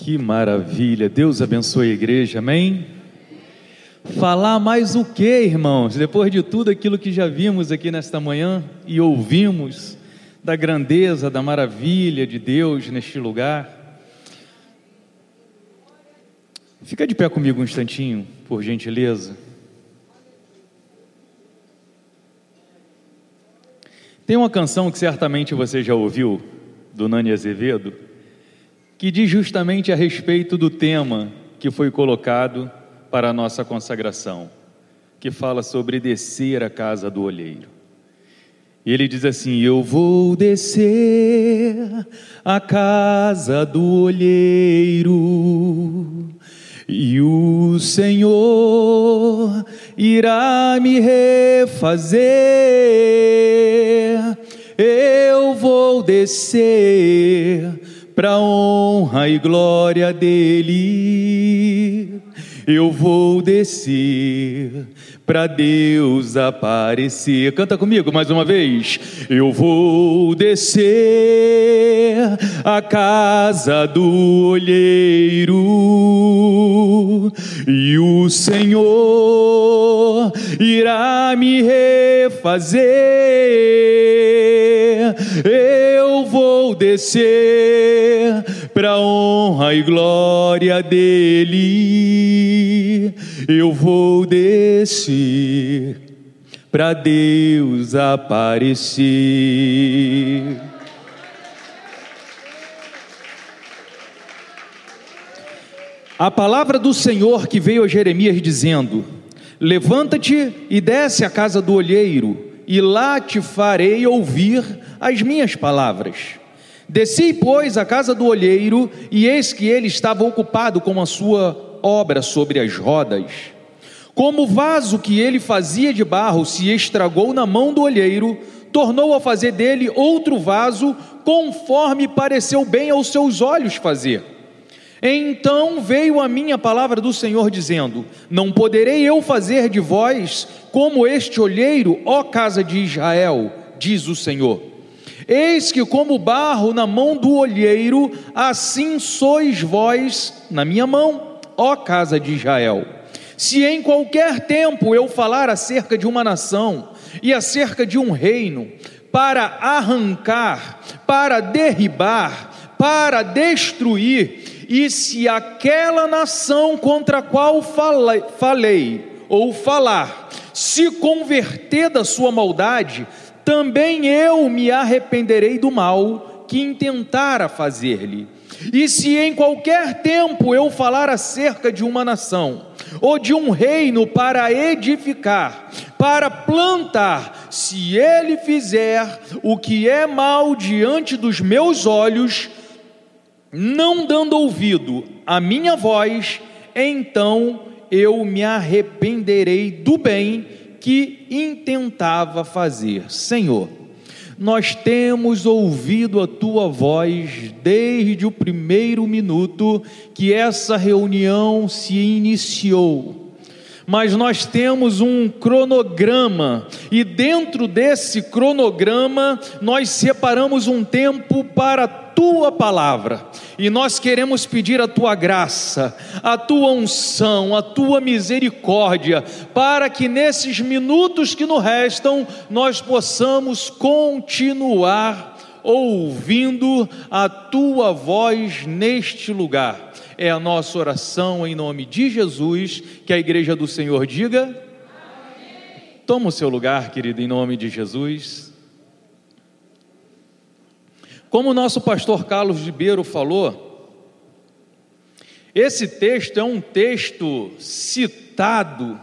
Que maravilha. Deus abençoe a igreja. Amém. Falar mais o que, irmãos? Depois de tudo aquilo que já vimos aqui nesta manhã e ouvimos da grandeza, da maravilha de Deus neste lugar. Fica de pé comigo um instantinho, por gentileza. Tem uma canção que certamente você já ouviu, do Nani Azevedo, que diz justamente a respeito do tema que foi colocado para a nossa consagração, que fala sobre descer a casa do olheiro. E ele diz assim: Eu vou descer a casa do olheiro, e o Senhor irá me refazer. Eu vou descer para honra e glória dele. Eu vou descer para Deus aparecer. Canta comigo mais uma vez. Eu vou descer a casa do olheiro e o Senhor irá me refazer. Eu vou descer para honra e glória dele. Eu vou descer para Deus aparecer. A palavra do Senhor que veio a Jeremias dizendo: Levanta-te e desce à casa do olheiro, e lá te farei ouvir as minhas palavras. Desci, pois, à casa do olheiro, e eis que ele estava ocupado com a sua obra sobre as rodas. Como o vaso que ele fazia de barro se estragou na mão do olheiro, tornou a fazer dele outro vaso, conforme pareceu bem aos seus olhos fazer. Então veio a minha palavra do Senhor, dizendo: Não poderei eu fazer de vós como este olheiro, ó casa de Israel, diz o Senhor. Eis que, como barro na mão do olheiro, assim sois vós na minha mão, ó casa de Israel. Se em qualquer tempo eu falar acerca de uma nação e acerca de um reino, para arrancar, para derribar, para destruir, e se aquela nação contra a qual falei, ou falar, se converter da sua maldade, também eu me arrependerei do mal que intentara fazer-lhe. E se em qualquer tempo eu falar acerca de uma nação, ou de um reino para edificar, para plantar, se ele fizer o que é mal diante dos meus olhos, não dando ouvido à minha voz, então eu me arrependerei do bem que intentava fazer. Senhor, nós temos ouvido a tua voz desde o primeiro minuto que essa reunião se iniciou. Mas nós temos um cronograma, e dentro desse cronograma, nós separamos um tempo para tua palavra, e nós queremos pedir a tua graça, a tua unção, a tua misericórdia, para que nesses minutos que nos restam, nós possamos continuar ouvindo a tua voz neste lugar. É a nossa oração em nome de Jesus, que a igreja do Senhor diga. Amém. Toma o seu lugar, querido, em nome de Jesus. Como o nosso pastor Carlos Ribeiro falou, esse texto é um texto citado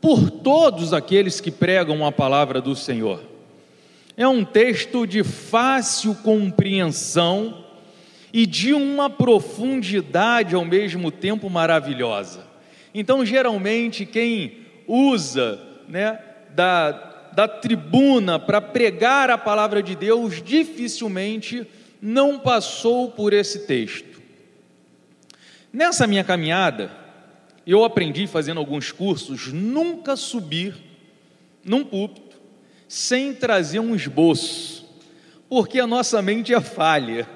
por todos aqueles que pregam a palavra do Senhor. É um texto de fácil compreensão e de uma profundidade ao mesmo tempo maravilhosa. Então, geralmente, quem usa né, da, da tribuna para pregar a palavra de Deus dificilmente não passou por esse texto. Nessa minha caminhada, eu aprendi fazendo alguns cursos nunca subir num púlpito sem trazer um esboço, porque a nossa mente é falha.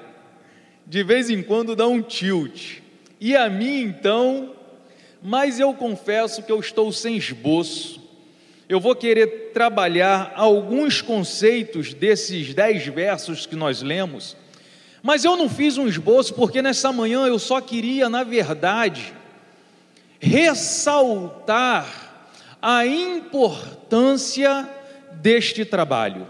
De vez em quando dá um tilt. E a mim então, mas eu confesso que eu estou sem esboço. Eu vou querer trabalhar alguns conceitos desses dez versos que nós lemos, mas eu não fiz um esboço porque nessa manhã eu só queria, na verdade, ressaltar a importância deste trabalho.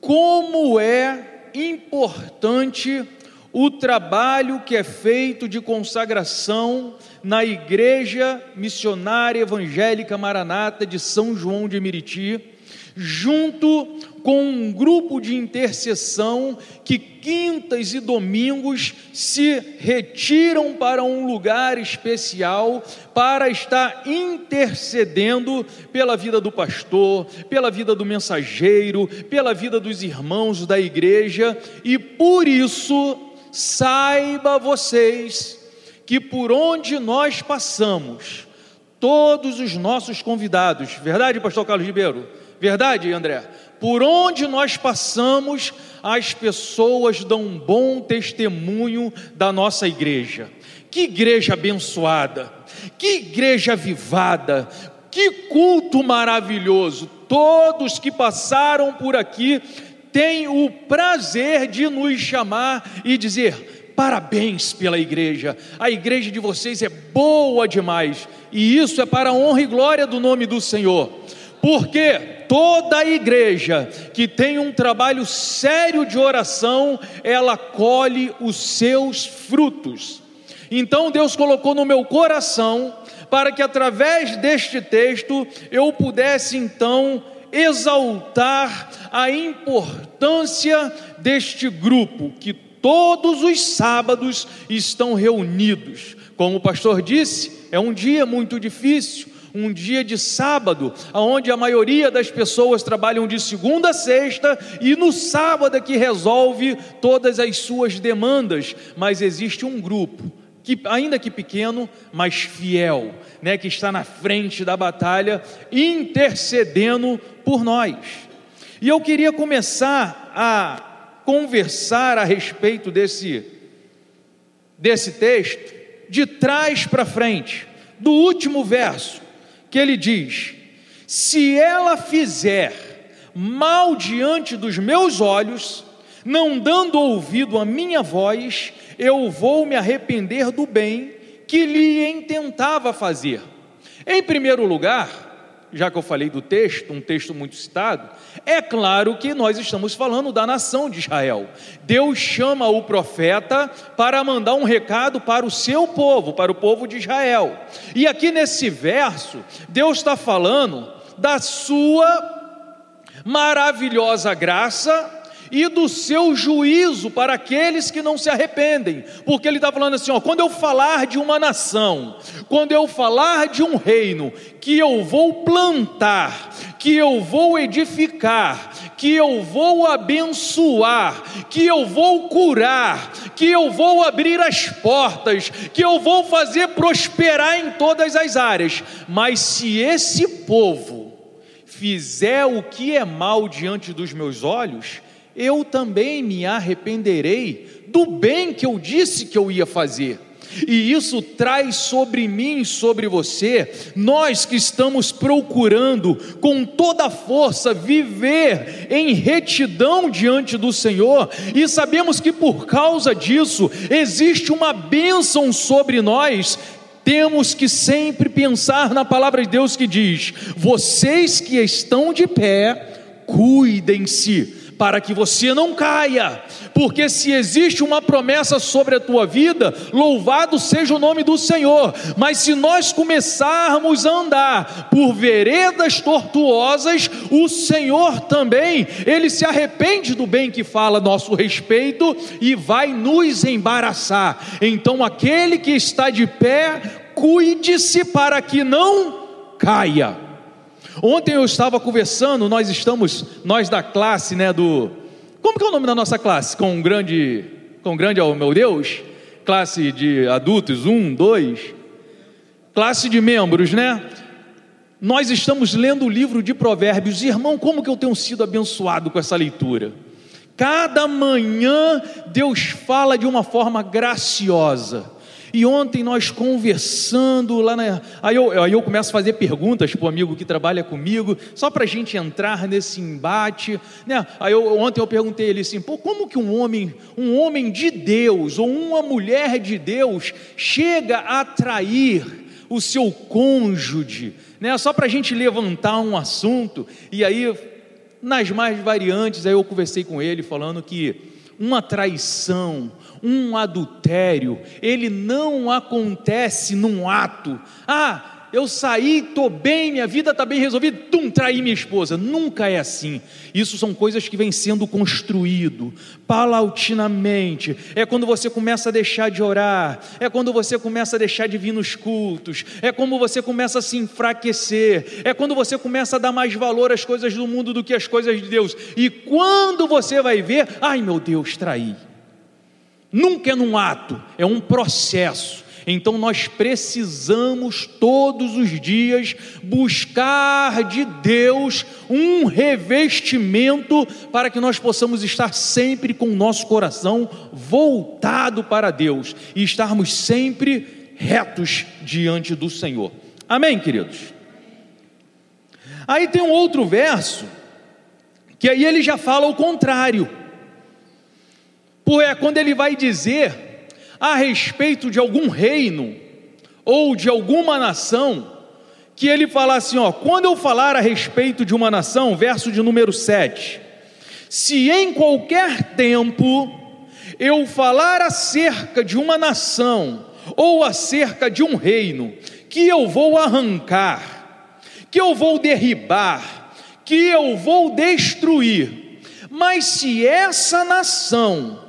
Como é importante o trabalho que é feito de consagração na Igreja Missionária Evangélica Maranata de São João de Meriti, junto com um grupo de intercessão que quintas e domingos se retiram para um lugar especial para estar intercedendo pela vida do pastor, pela vida do mensageiro, pela vida dos irmãos da igreja, e por isso saiba vocês que por onde nós passamos, todos os nossos convidados, verdade, pastor Carlos Ribeiro? Verdade, André? Por onde nós passamos, as pessoas dão um bom testemunho da nossa igreja. Que igreja abençoada, que igreja avivada, que culto maravilhoso. Todos que passaram por aqui têm o prazer de nos chamar e dizer: parabéns pela igreja, a igreja de vocês é boa demais, e isso é para a honra e glória do nome do Senhor, porque toda a igreja que tem um trabalho sério de oração, ela colhe os seus frutos. Então Deus colocou no meu coração para que através deste texto eu pudesse então exaltar a importância deste grupo que todos os sábados estão reunidos. Como o pastor disse, é um dia muito difícil, um dia de sábado, onde a maioria das pessoas trabalham de segunda a sexta e no sábado é que resolve todas as suas demandas, mas existe um grupo que ainda que pequeno, mas fiel, né, que está na frente da batalha, intercedendo por nós. E eu queria começar a conversar a respeito desse desse texto de trás para frente, do último verso, que ele diz: Se ela fizer mal diante dos meus olhos, não dando ouvido à minha voz, eu vou me arrepender do bem que lhe intentava fazer. Em primeiro lugar, já que eu falei do texto, um texto muito citado, é claro que nós estamos falando da nação de Israel. Deus chama o profeta para mandar um recado para o seu povo, para o povo de Israel. E aqui nesse verso, Deus está falando da sua maravilhosa graça e do seu juízo para aqueles que não se arrependem, porque ele está falando assim: ó, quando eu falar de uma nação, quando eu falar de um reino que eu vou plantar, que eu vou edificar, que eu vou abençoar, que eu vou curar, que eu vou abrir as portas, que eu vou fazer prosperar em todas as áreas, mas se esse povo fizer o que é mal diante dos meus olhos, eu também me arrependerei do bem que eu disse que eu ia fazer. E isso traz sobre mim sobre você, nós que estamos procurando com toda a força viver em retidão diante do Senhor, e sabemos que por causa disso existe uma bênção sobre nós, temos que sempre pensar na palavra de Deus que diz: vocês que estão de pé, cuidem-se para que você não caia, porque se existe uma promessa sobre a tua vida, louvado seja o nome do Senhor, mas se nós começarmos a andar por veredas tortuosas, o Senhor também, ele se arrepende do bem que fala a nosso respeito e vai nos embaraçar. Então, aquele que está de pé, cuide-se para que não caia. Ontem eu estava conversando, nós estamos, nós da classe, né, do Como que é o nome da nossa classe? Com grande, com grande, oh meu Deus, classe de adultos, um, dois, classe de membros, né? Nós estamos lendo o livro de Provérbios, irmão, como que eu tenho sido abençoado com essa leitura? Cada manhã Deus fala de uma forma graciosa. E ontem nós conversando lá na. Aí eu, aí eu começo a fazer perguntas para o amigo que trabalha comigo, só para a gente entrar nesse embate. Né? Aí eu, ontem eu perguntei ele assim: Pô, como que um homem, um homem de Deus ou uma mulher de Deus chega a atrair o seu cônjuge? Né? Só para a gente levantar um assunto. E aí, nas mais variantes, aí eu conversei com ele falando que uma traição, um adultério, ele não acontece num ato. Ah, eu saí, estou bem, minha vida está bem resolvida, tum, traí minha esposa. Nunca é assim. Isso são coisas que vêm sendo construído paulatinamente. É quando você começa a deixar de orar, é quando você começa a deixar de vir nos cultos, é quando você começa a se enfraquecer, é quando você começa a dar mais valor às coisas do mundo do que às coisas de Deus. E quando você vai ver, ai meu Deus, traí. Nunca é num ato, é um processo. Então nós precisamos todos os dias buscar de Deus um revestimento para que nós possamos estar sempre com o nosso coração voltado para Deus e estarmos sempre retos diante do Senhor. Amém, queridos? Aí tem um outro verso que aí ele já fala o contrário. Por é quando ele vai dizer a respeito de algum reino ou de alguma nação, que ele fala assim, ó, quando eu falar a respeito de uma nação, verso de número 7, se em qualquer tempo eu falar acerca de uma nação ou acerca de um reino que eu vou arrancar, que eu vou derribar, que eu vou destruir, mas se essa nação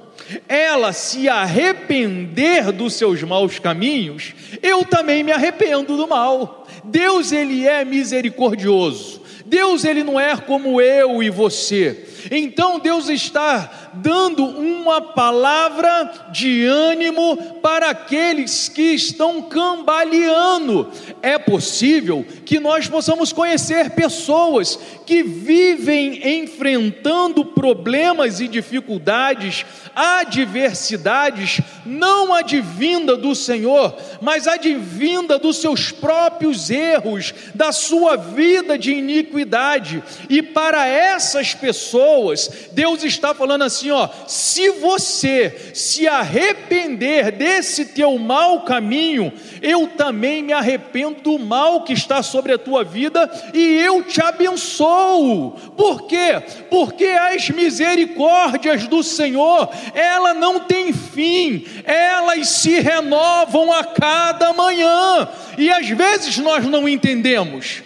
ela se arrepender dos seus maus caminhos, eu também me arrependo do mal. Deus ele é misericordioso. Deus ele não é como eu e você. Então Deus está dando uma palavra de ânimo para aqueles que estão cambaleando. É possível que nós possamos conhecer pessoas que vivem enfrentando problemas e dificuldades, adversidades, não advinda do Senhor, mas advinda dos seus próprios erros, da sua vida de iniquidade. E para essas pessoas, Deus está falando assim, assim: ó, se você se arrepender desse teu mau caminho, eu também me arrependo do mal que está sobre a tua vida e eu te abençoo. Por quê? Porque as misericórdias do Senhor, ela não tem fim, elas se renovam a cada manhã. E às vezes nós não entendemos.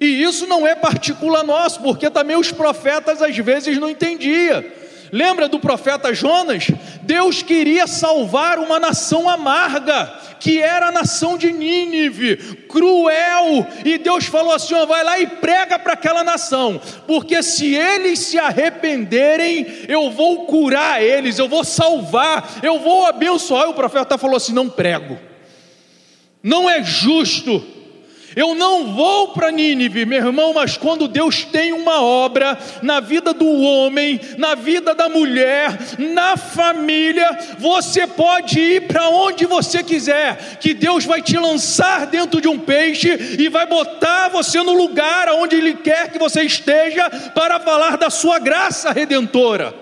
E isso não é particular nosso, porque também os profetas às vezes não entendiam. Lembra do profeta Jonas? Deus queria salvar uma nação amarga, que era a nação de Nínive, cruel, e Deus falou assim: vai lá e prega para aquela nação, porque se eles se arrependerem, eu vou curar eles, eu vou salvar, eu vou abençoar. E o profeta falou assim: não prego, não é justo eu não vou para Nínive, meu irmão, mas quando Deus tem uma obra na vida do homem, na vida da mulher, na família, você pode ir para onde você quiser, que Deus vai te lançar dentro de um peixe e vai botar você no lugar onde Ele quer que você esteja para falar da sua graça redentora.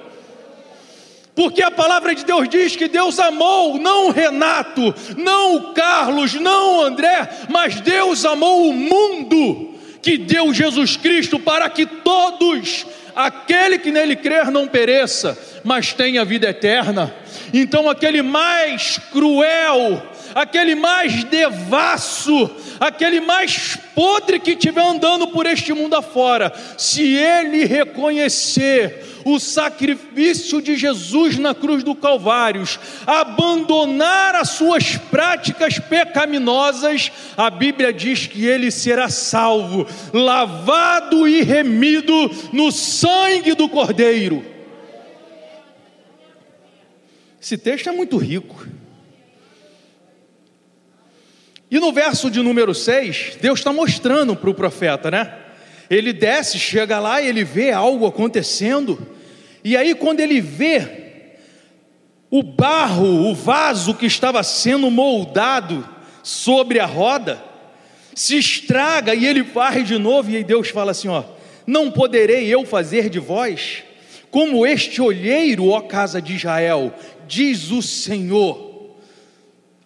Porque a palavra de Deus diz que Deus amou não o Renato, não o Carlos, não o André, mas Deus amou o mundo, que deu Jesus Cristo para que todos, aquele que nele crer, não pereça, mas tenha vida eterna. Então, aquele mais cruel, aquele mais devasso, aquele mais podre que estiver andando por este mundo afora, se ele reconhecer o sacrifício de Jesus na cruz do Calvário, abandonar as suas práticas pecaminosas, a Bíblia diz que ele será salvo, lavado e remido no sangue do Cordeiro. Esse texto é muito rico. E no verso de número 6, Deus está mostrando para o profeta, né? Ele desce, chega lá e ele vê algo acontecendo. E aí, quando ele vê o barro, o vaso que estava sendo moldado sobre a roda, se estraga e ele varre de novo, e aí Deus fala assim: ó, não poderei eu fazer de vós como este olheiro, ó casa de Israel, diz o Senhor.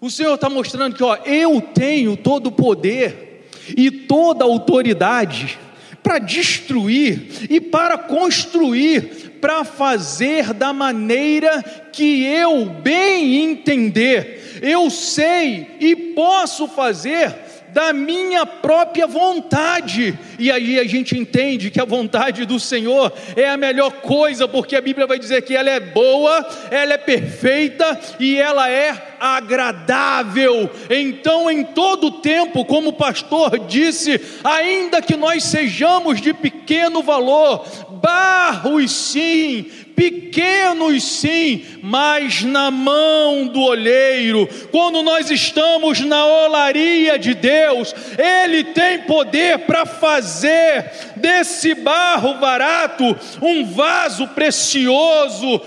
O Senhor está mostrando que, ó, eu tenho todo o poder e toda a autoridade para destruir e para construir, para fazer da maneira que eu bem entender. Eu sei e posso fazer da minha própria vontade. E aí a gente entende que a vontade do Senhor é a melhor coisa, porque a Bíblia vai dizer que ela é boa, ela é perfeita e ela é agradável. Então, em todo tempo, como o pastor disse, ainda que nós sejamos de pequeno valor, barros sim, pequenos sim, mas na mão do olheiro. Quando nós estamos na olaria de Deus, Ele tem poder para fazer desse barro barato um vaso precioso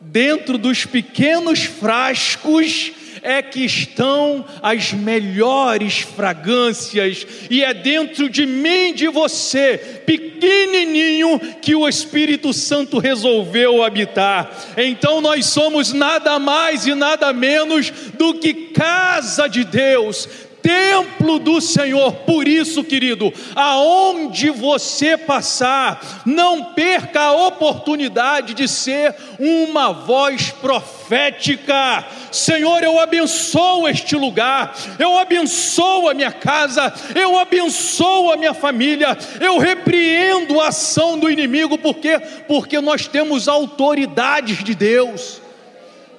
dentro dos pequenos frascos é que estão as melhores fragrâncias, e é dentro de mim, de você, pequenininho, que o Espírito Santo resolveu habitar. Então nós somos nada mais e nada menos do que casa de Deus, templo do Senhor. Por isso, querido, aonde você passar, não perca a oportunidade de ser uma voz profética. Senhor, eu abençoo este lugar, eu abençoo a minha casa, eu abençoo a minha família, eu repreendo a ação do inimigo, porque porque nós temos autoridades de Deus.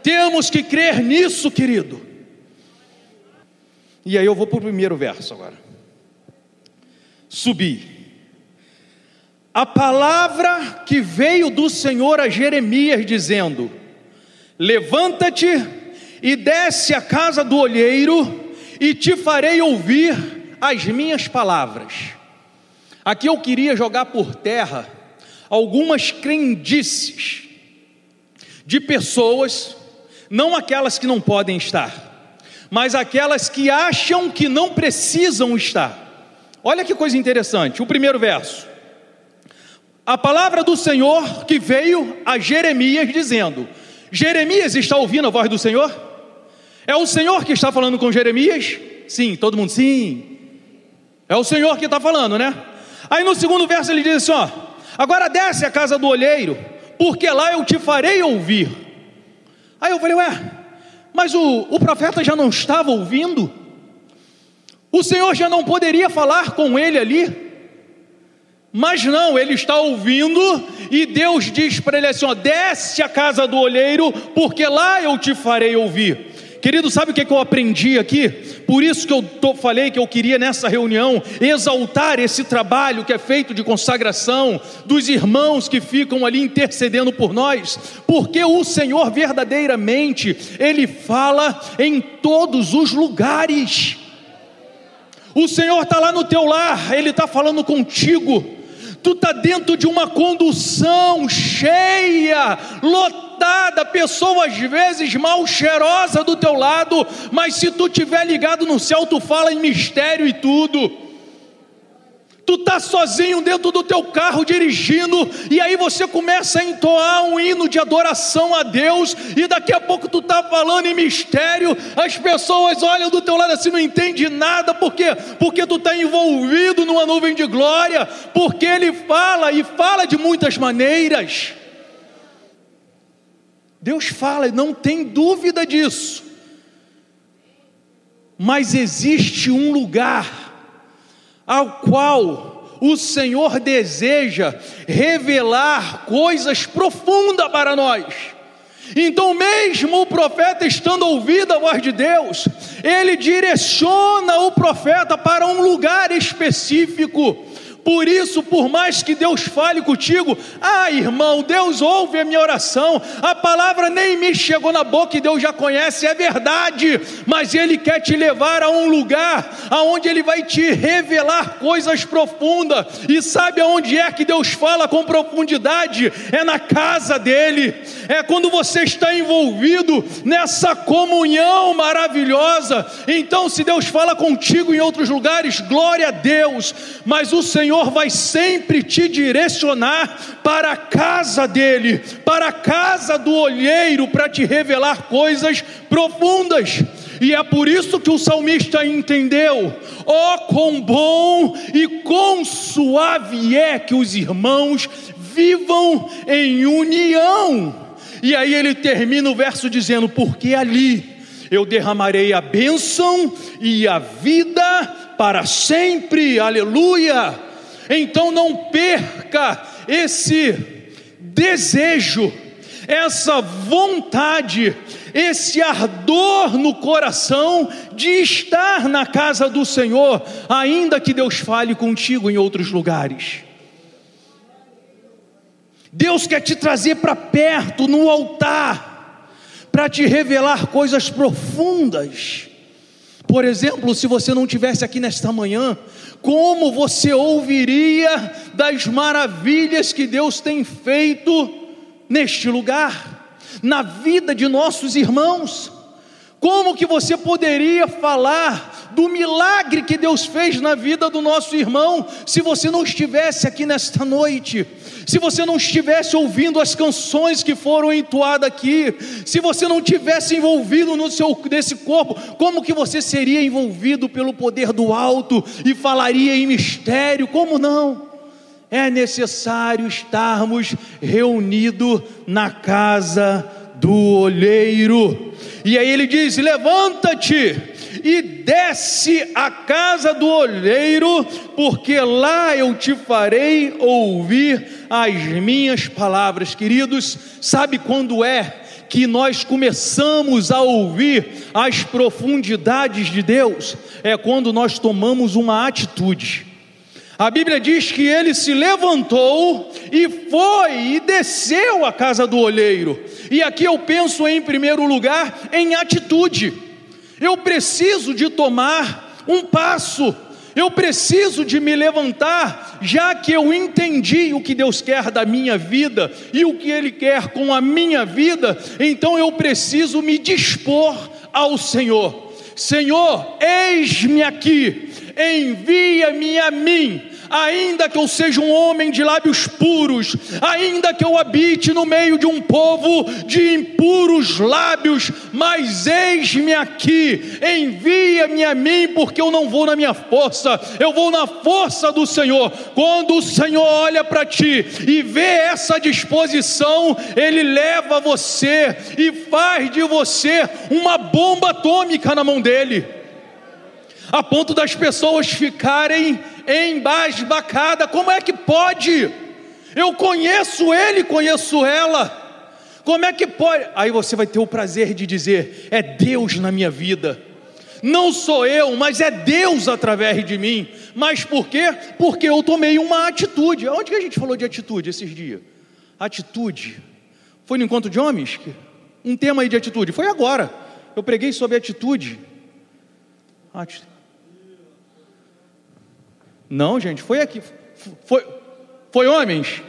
Temos que crer nisso, querido. E aí eu vou para o primeiro verso agora. Subi. A palavra que veio do Senhor a Jeremias, dizendo: Levanta-te e desce à casa do olheiro, e te farei ouvir as minhas palavras. Aqui eu queria jogar por terra algumas crendices de pessoas, não aquelas que não podem estar, mas aquelas que acham que não precisam estar. Olha que coisa interessante, o primeiro verso. A palavra do Senhor que veio a Jeremias dizendo: Jeremias está ouvindo a voz do Senhor? É o Senhor que está falando com Jeremias? Sim, todo mundo sim. É o Senhor que está falando, né? Aí no segundo verso ele diz assim: ó, agora desce a casa do olheiro, porque lá eu te farei ouvir. Aí eu falei, ué, mas o, o profeta já não estava ouvindo? O Senhor já não poderia falar com ele ali? Mas não, ele está ouvindo e Deus diz para ele assim: ó, desce a casa do olheiro, porque lá eu te farei ouvir. Querido, sabe o que, é que eu aprendi aqui? Por isso que eu tô, falei que eu queria nessa reunião exaltar esse trabalho que é feito de consagração dos irmãos que ficam ali intercedendo por nós, porque o Senhor verdadeiramente, Ele fala em todos os lugares. O Senhor está lá no teu lar, Ele está falando contigo tu está dentro de uma condução cheia, lotada, pessoa às vezes mal cheirosa do teu lado, mas se tu tiver ligado no céu, tu fala em mistério e tudo tu está sozinho dentro do teu carro dirigindo, e aí você começa a entoar um hino de adoração a Deus, e daqui a pouco tu está falando em mistério, as pessoas olham do teu lado assim, não entende nada, por quê? Porque tu está envolvido numa nuvem de glória, porque Ele fala e fala de muitas maneiras. Deus fala, não tem dúvida disso. Mas existe um lugar ao qual o Senhor deseja revelar coisas profundas para nós. Então, mesmo o profeta estando ouvindo a voz de Deus, ele direciona o profeta para um lugar específico, Por isso, por mais que Deus fale contigo, ah, irmão, Deus ouve a minha oração, a palavra nem me chegou na boca e Deus já conhece, é verdade, mas Ele quer te levar a um lugar aonde Ele vai te revelar coisas profundas, e sabe aonde é que Deus fala com profundidade? É na casa dEle, é quando você está envolvido nessa comunhão maravilhosa. Então, se Deus fala contigo em outros lugares, glória a Deus, mas o Senhor Senhor vai sempre te direcionar para a casa dele, para a casa do olheiro, para te revelar coisas profundas. E é por isso que o salmista entendeu: ó, oh, quão bom e quão suave é que os irmãos vivam em união. E aí ele termina o verso dizendo: porque ali eu derramarei a bênção e a vida para sempre, aleluia. Então não perca esse desejo, essa vontade, esse ardor no coração de estar na casa do Senhor, ainda que Deus fale contigo em outros lugares. Deus quer te trazer para perto no altar, para te revelar coisas profundas. Por exemplo, se você não tivesse aqui nesta manhã, como você ouviria das maravilhas que Deus tem feito neste lugar, na vida de nossos irmãos? Como que você poderia falar do milagre que Deus fez na vida do nosso irmão se você não estivesse aqui nesta noite? Se você não estivesse ouvindo as canções que foram entoadas aqui, se você não tivesse envolvido no seu nesse corpo, como que você seria envolvido pelo poder do alto e falaria em mistério? Como não? É necessário estarmos reunidos na casa do olheiro. E aí ele diz: Levanta-te e desce à casa do olheiro, porque lá eu te farei ouvir as minhas palavras. Queridos, sabe quando é que nós começamos a ouvir as profundidades de Deus? É quando nós tomamos uma atitude. A Bíblia diz que ele se levantou e foi e desceu à casa do olheiro. E aqui eu penso em primeiro lugar em atitude. Eu preciso de tomar um passo. Eu preciso de me levantar, já que eu entendi o que Deus quer da minha vida e o que Ele quer com a minha vida, então eu preciso me dispor ao Senhor. Senhor, eis-me aqui, envia-me a mim ainda que eu seja um homem de lábios puros, ainda que eu habite no meio de um povo de impuros lábios, mas eis-me aqui, envia-me a mim, porque eu não vou na minha força, eu vou na força do Senhor. Quando o Senhor olha para ti e vê essa disposição, Ele leva você e faz de você uma bomba atômica na mão dele, a ponto das pessoas ficarem embasbacada. Como é que pode? Eu conheço ele, conheço ela. Como é que pode? Aí você vai ter o prazer de dizer: é Deus na minha vida. Não sou eu, mas é Deus através de mim. Mas por quê? Porque eu tomei uma atitude. Onde que a gente falou de atitude esses dias? Atitude. Foi no encontro de homens? Um tema aí de atitude. Foi agora. Eu preguei sobre atitude. Atitude. Não, gente, foi aqui. Foi, foi homens.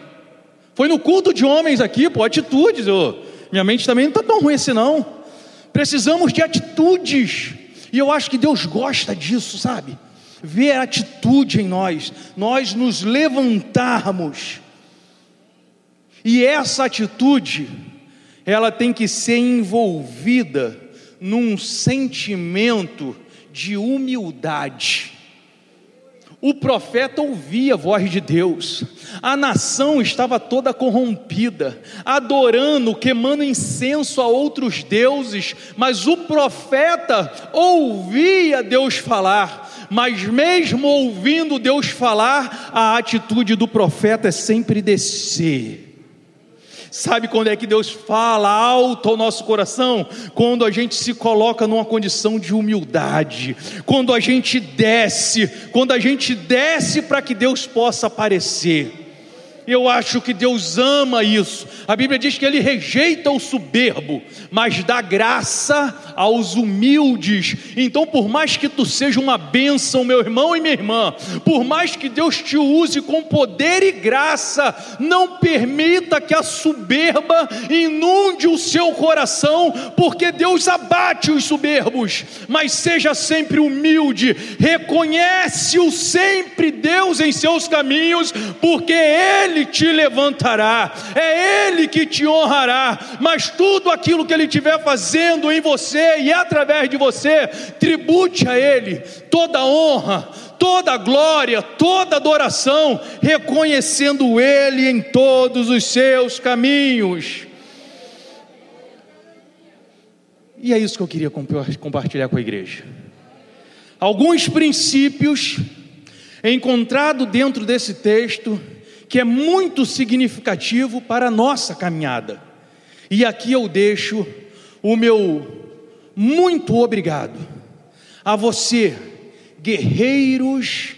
Foi no culto de homens aqui, pô, atitudes. Eu, minha mente também não está tão ruim assim, não. Precisamos de atitudes. E eu acho que Deus gosta disso, sabe? Ver atitude em nós, nós nos levantarmos. E essa atitude, ela tem que ser envolvida num sentimento de humildade. O profeta ouvia a voz de Deus, a nação estava toda corrompida, adorando, queimando incenso a outros deuses, mas o profeta ouvia Deus falar, mas mesmo ouvindo Deus falar, a atitude do profeta é sempre descer, Sabe quando é que Deus fala alto ao nosso coração? Quando a gente se coloca numa condição de humildade, quando a gente desce, quando a gente desce para que Deus possa aparecer. Eu acho que Deus ama isso. A Bíblia diz que Ele rejeita o soberbo, mas dá graça aos humildes. Então, por mais que tu seja uma bênção, meu irmão e minha irmã, por mais que Deus te use com poder e graça, não permita que a soberba inunde o seu coração, porque Deus abate os soberbos. Mas seja sempre humilde, reconhece-o sempre Deus em seus caminhos, porque Ele ele te levantará, é Ele que te honrará, mas tudo aquilo que Ele estiver fazendo em você e através de você, tribute a Ele toda honra, toda glória, toda adoração, reconhecendo Ele em todos os seus caminhos. E é isso que eu queria compartilhar com a igreja. Alguns princípios encontrados dentro desse texto que é muito significativo para a nossa caminhada. E aqui eu deixo o meu muito obrigado a você, guerreiros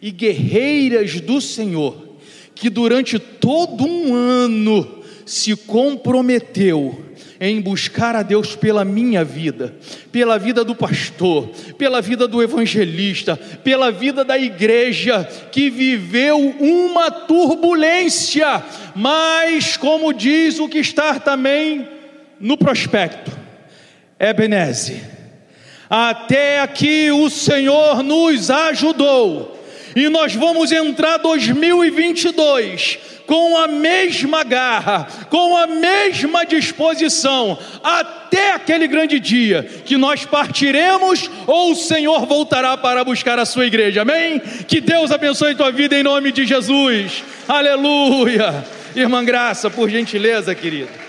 e guerreiras do Senhor, que durante todo um ano se comprometeu em buscar a Deus pela minha vida, pela vida do pastor, pela vida do evangelista, pela vida da igreja que viveu uma turbulência, mas como diz o que está também no prospecto, Ebenezer, até aqui o Senhor nos ajudou. E nós vamos entrar 2022 com a mesma garra, com a mesma disposição, até aquele grande dia que nós partiremos ou o Senhor voltará para buscar a sua igreja. Amém? Que Deus abençoe tua vida em nome de Jesus. Aleluia. Irmã Graça, por gentileza, querida.